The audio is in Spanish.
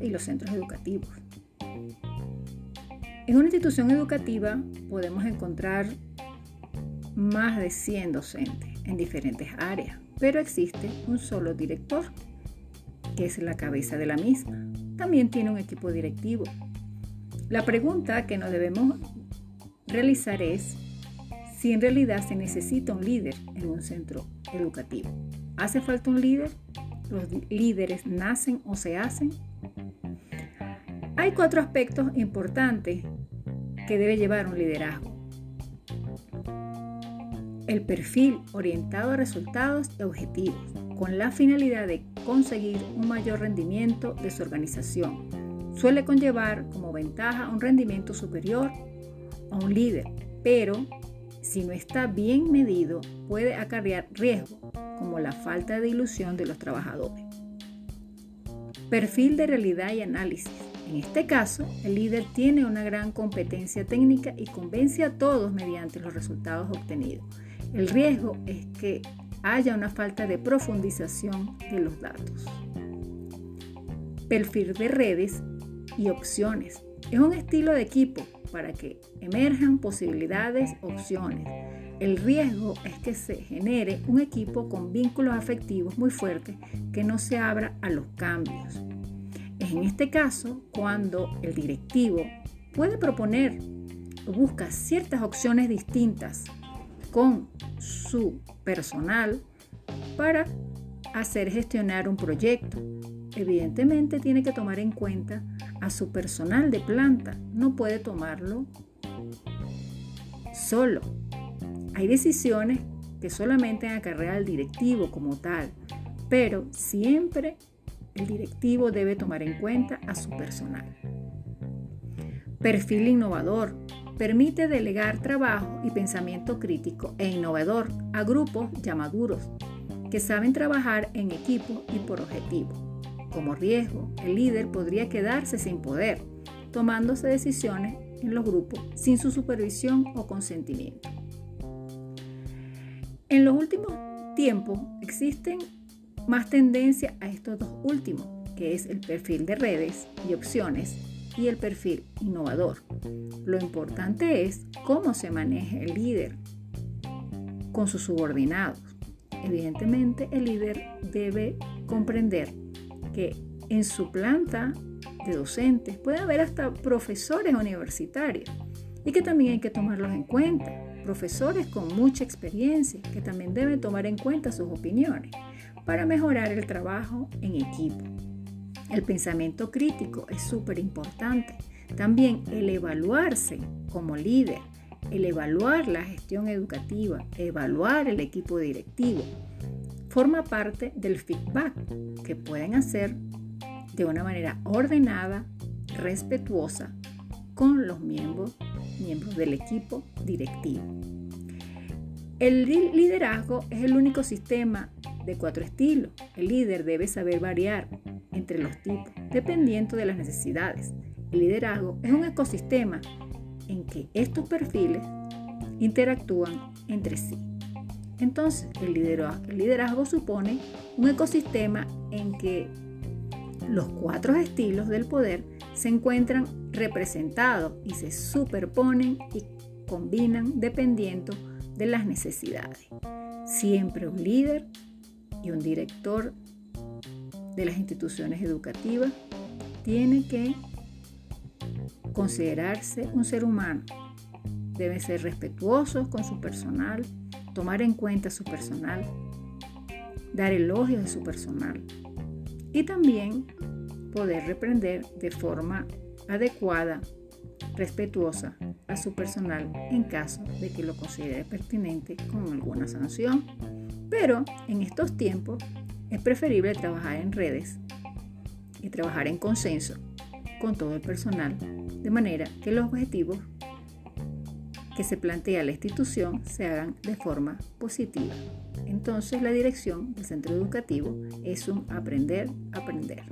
y los centros educativos. En una institución educativa podemos encontrar más de 100 docentes en diferentes áreas, pero existe un solo director, que es la cabeza de la misma. También tiene un equipo directivo. La pregunta que nos debemos realizar es si en realidad se necesita un líder en un centro educativo. ¿Hace falta un líder? ¿Los líderes nacen o se hacen? Hay cuatro aspectos importantes que debe llevar un liderazgo. El perfil orientado a resultados y objetivos, con la finalidad de conseguir un mayor rendimiento de su organización. Suele conllevar como ventaja un rendimiento superior a un líder, pero si no está bien medido puede acarrear riesgo como la falta de ilusión de los trabajadores. Perfil de realidad y análisis. En este caso, el líder tiene una gran competencia técnica y convence a todos mediante los resultados obtenidos. El riesgo es que haya una falta de profundización de los datos. Perfil de redes y opciones. Es un estilo de equipo para que emerjan posibilidades, opciones. El riesgo es que se genere un equipo con vínculos afectivos muy fuertes que no se abra a los cambios. Es en este caso cuando el directivo puede proponer o busca ciertas opciones distintas con su personal para hacer gestionar un proyecto. Evidentemente tiene que tomar en cuenta a su personal de planta, no puede tomarlo solo. Hay decisiones que solamente acarrea el directivo como tal, pero siempre el directivo debe tomar en cuenta a su personal. Perfil innovador. Permite delegar trabajo y pensamiento crítico e innovador a grupos ya maduros que saben trabajar en equipo y por objetivo. Como riesgo, el líder podría quedarse sin poder, tomándose decisiones en los grupos sin su supervisión o consentimiento. En los últimos tiempos existen más tendencia a estos dos últimos, que es el perfil de redes y opciones y el perfil innovador. Lo importante es cómo se maneja el líder con sus subordinados. Evidentemente, el líder debe comprender que en su planta de docentes puede haber hasta profesores universitarios y que también hay que tomarlos en cuenta. Profesores con mucha experiencia que también deben tomar en cuenta sus opiniones para mejorar el trabajo en equipo. El pensamiento crítico es súper importante. También el evaluarse como líder, el evaluar la gestión educativa, evaluar el equipo directivo, forma parte del feedback que pueden hacer de una manera ordenada, respetuosa con los miembros, miembros del equipo directivo. El liderazgo es el único sistema de cuatro estilos. El líder debe saber variar entre los tipos, dependiendo de las necesidades. El liderazgo es un ecosistema en que estos perfiles interactúan entre sí. Entonces, el liderazgo, supone un ecosistema en que los cuatro estilos del poder se encuentran representados y se superponen y combinan dependiendo de las necesidades. Siempre un líder y un director de las instituciones educativas tiene que considerarse un ser humano. Debe ser respetuoso con su personal, tomar en cuenta su personal, dar elogios a su personal y también poder reprender de forma adecuada, respetuosa a su personal en caso de que lo considere pertinente con alguna sanción. Pero en estos tiempos es preferible trabajar en redes y trabajar en consenso con todo el personal, de manera que los objetivos que se plantea la institución se hagan de forma positiva. Entonces la dirección del centro educativo es un aprender, aprender.